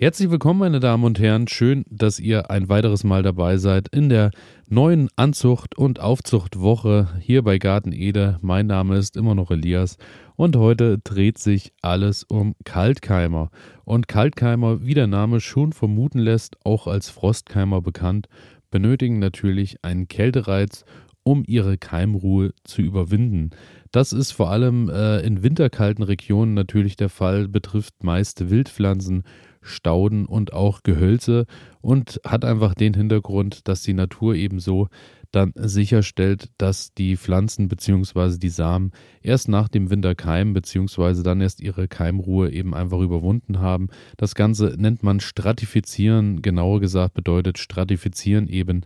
Herzlich willkommen, meine Damen und Herren. Schön, dass ihr ein weiteres Mal dabei seid in der neuen Anzucht- und Aufzuchtwoche hier bei Garten Ede. Mein Name ist immer noch Elias und heute dreht sich alles um Kaltkeimer. Und Kaltkeimer, wie der Name schon vermuten lässt, auch als Frostkeimer bekannt, benötigen natürlich einen Kältereiz, um ihre Keimruhe zu überwinden. Das ist vor allem äh, in winterkalten Regionen natürlich der Fall, betrifft meist Wildpflanzen Stauden und auch Gehölze und hat einfach den Hintergrund, dass die Natur ebenso dann sicherstellt, dass die Pflanzen bzw. die Samen erst nach dem Winter keimen bzw. dann erst ihre Keimruhe eben einfach überwunden haben. Das Ganze nennt man Stratifizieren, genauer gesagt bedeutet Stratifizieren eben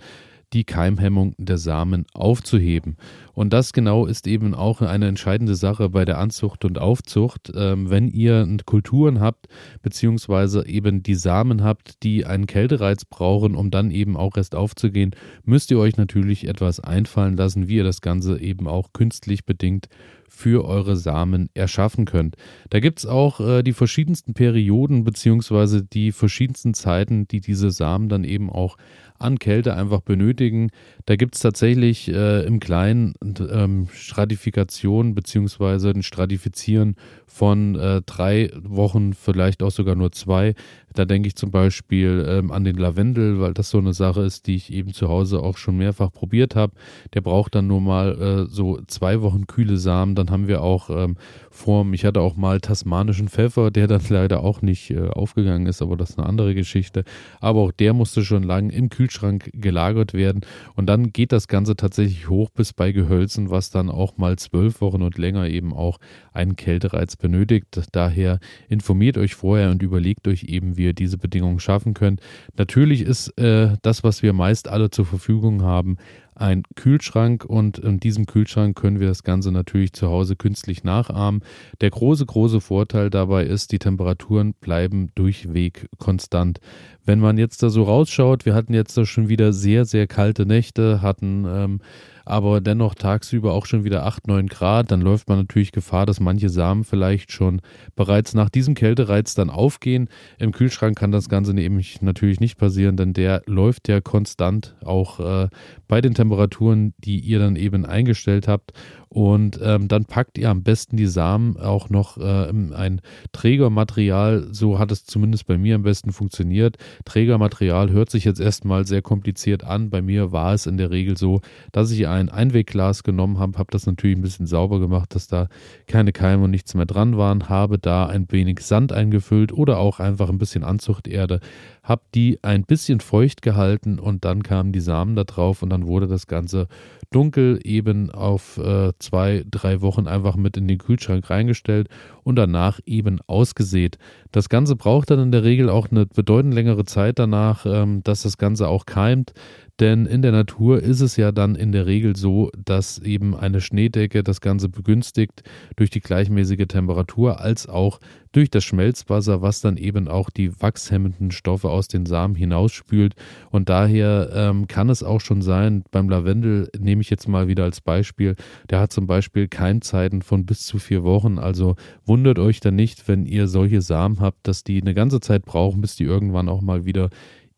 die Keimhemmung der Samen aufzuheben. Und das genau ist eben auch eine entscheidende Sache bei der Anzucht und Aufzucht. Ähm, wenn ihr Kulturen habt, beziehungsweise eben die Samen habt, die einen Kältereiz brauchen, um dann eben auch erst aufzugehen, müsst ihr euch natürlich etwas einfallen lassen, wie ihr das Ganze eben auch künstlich bedingt für eure Samen erschaffen könnt. Da gibt es auch äh, die verschiedensten Perioden beziehungsweise die verschiedensten Zeiten, die diese Samen dann eben auch an Kälte einfach benötigen. Da gibt es tatsächlich äh, im Kleinen ähm, Stratifikation beziehungsweise ein Stratifizieren von äh, drei Wochen, vielleicht auch sogar nur zwei. Da denke ich zum Beispiel ähm, an den Lavendel, weil das so eine Sache ist, die ich eben zu Hause auch schon mehrfach probiert habe. Der braucht dann nur mal äh, so zwei Wochen kühle Samen. Dann haben wir auch ähm, Form. Ich hatte auch mal tasmanischen Pfeffer, der dann leider auch nicht äh, aufgegangen ist, aber das ist eine andere Geschichte. Aber auch der musste schon lange im Kühlschrank gelagert werden. Und dann geht das Ganze tatsächlich hoch bis bei Gehölzen, was dann auch mal zwölf Wochen und länger eben auch einen Kältereiz benötigt. Daher informiert euch vorher und überlegt euch eben, wie ihr diese Bedingungen schaffen könnt. Natürlich ist äh, das, was wir meist alle zur Verfügung haben, ein Kühlschrank und in diesem Kühlschrank können wir das Ganze natürlich zu Hause künstlich nachahmen. Der große, große Vorteil dabei ist, die Temperaturen bleiben durchweg konstant. Wenn man jetzt da so rausschaut, wir hatten jetzt da schon wieder sehr, sehr kalte Nächte, hatten ähm, aber dennoch tagsüber auch schon wieder 8, 9 Grad, dann läuft man natürlich Gefahr, dass manche Samen vielleicht schon bereits nach diesem Kältereiz dann aufgehen. Im Kühlschrank kann das Ganze nämlich natürlich nicht passieren, denn der läuft ja konstant auch äh, bei den Temperaturen, die ihr dann eben eingestellt habt. Und ähm, dann packt ihr am besten die Samen auch noch äh, in ein Trägermaterial. So hat es zumindest bei mir am besten funktioniert. Trägermaterial hört sich jetzt erstmal sehr kompliziert an. Bei mir war es in der Regel so, dass ich ein Einwegglas genommen habe, habe das natürlich ein bisschen sauber gemacht, dass da keine Keime und nichts mehr dran waren, habe da ein wenig Sand eingefüllt oder auch einfach ein bisschen Anzuchterde, habe die ein bisschen feucht gehalten und dann kamen die Samen da drauf und dann wurde das Ganze dunkel eben auf äh, zwei, drei Wochen einfach mit in den Kühlschrank reingestellt und danach eben ausgesät. Das Ganze braucht dann in der Regel auch eine bedeutend längere Zeit danach, ähm, dass das Ganze auch keimt. Denn in der Natur ist es ja dann in der Regel so, dass eben eine Schneedecke das Ganze begünstigt durch die gleichmäßige Temperatur als auch durch das Schmelzwasser, was dann eben auch die wachshemmenden Stoffe aus den Samen hinausspült. Und daher ähm, kann es auch schon sein, beim Lavendel nehme ich jetzt mal wieder als Beispiel, der hat zum Beispiel Keimzeiten von bis zu vier Wochen. Also wundert euch dann nicht, wenn ihr solche Samen habt, dass die eine ganze Zeit brauchen, bis die irgendwann auch mal wieder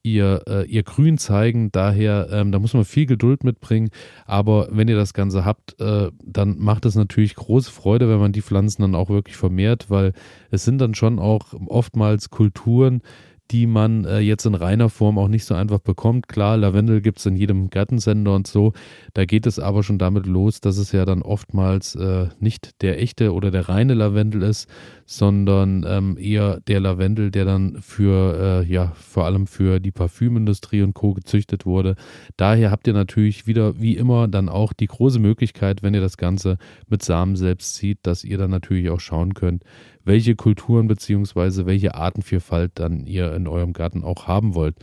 ihr, äh, ihr Grün zeigen. Daher, ähm, da muss man viel Geduld mitbringen. Aber wenn ihr das Ganze habt, äh, dann macht es natürlich große Freude, wenn man die Pflanzen dann auch wirklich vermehrt, weil es sind dann schon auch oftmals Kulturen, die man äh, jetzt in reiner Form auch nicht so einfach bekommt. Klar, Lavendel gibt es in jedem Gartensender und so. Da geht es aber schon damit los, dass es ja dann oftmals äh, nicht der echte oder der reine Lavendel ist, sondern ähm, eher der Lavendel, der dann für, äh, ja, vor allem für die Parfümindustrie und Co. gezüchtet wurde. Daher habt ihr natürlich wieder, wie immer, dann auch die große Möglichkeit, wenn ihr das Ganze mit Samen selbst zieht, dass ihr dann natürlich auch schauen könnt, welche Kulturen beziehungsweise welche Artenvielfalt dann ihr in eurem Garten auch haben wollt.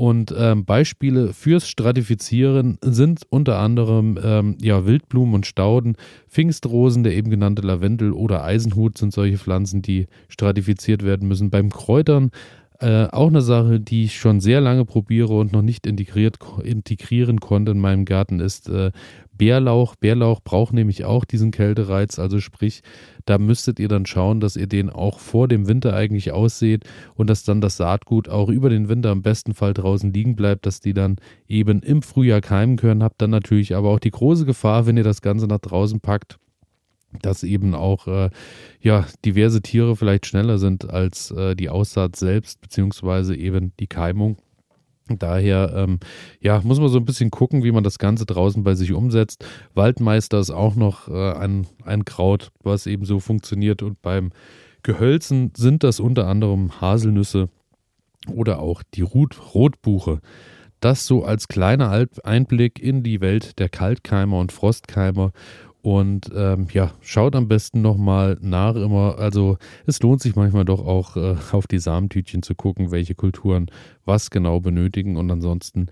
Und ähm, Beispiele fürs Stratifizieren sind unter anderem ähm, ja, Wildblumen und Stauden, Pfingstrosen, der eben genannte Lavendel oder Eisenhut sind solche Pflanzen, die stratifiziert werden müssen. Beim Kräutern Äh, auch eine Sache, die ich schon sehr lange probiere und noch nicht integriert, integrieren konnte in meinem Garten, ist äh, Bärlauch. Bärlauch braucht nämlich auch diesen Kältereiz, also sprich, da müsstet ihr dann schauen, dass ihr den auch vor dem Winter eigentlich ausseht und dass dann das Saatgut auch über den Winter im besten Fall draußen liegen bleibt, dass die dann eben im Frühjahr keimen können. Habt dann natürlich aber auch die große Gefahr, wenn ihr das Ganze nach draußen packt, dass eben auch äh, ja diverse Tiere vielleicht schneller sind als äh, die Aussaat selbst beziehungsweise eben die Keimung. Daher ähm, ja, muss man so ein bisschen gucken, wie man das Ganze draußen bei sich umsetzt. Waldmeister ist auch noch äh, ein, ein Kraut, was eben so funktioniert. Und beim Gehölzen sind das unter anderem Haselnüsse oder auch die Rot Rotbuche. Das so als kleiner Einblick in die Welt der Kaltkeimer und Frostkeimer und ähm, ja, schaut am besten nochmal nach immer. Also es lohnt sich manchmal doch auch äh, auf die Samentütchen zu gucken, welche Kulturen was genau benötigen. Und ansonsten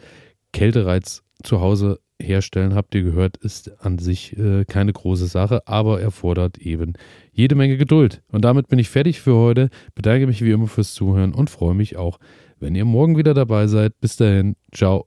Kältereiz zu Hause herstellen, habt ihr gehört, ist an sich äh, keine große Sache, aber erfordert eben jede Menge Geduld. Und damit bin ich fertig für heute. Bedanke mich wie immer fürs Zuhören und freue mich auch, wenn ihr morgen wieder dabei seid. Bis dahin, ciao.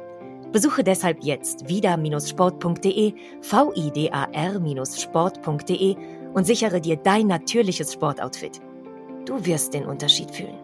Besuche deshalb jetzt vida-sport.de, vidar-sport.de und sichere dir dein natürliches Sportoutfit. Du wirst den Unterschied fühlen.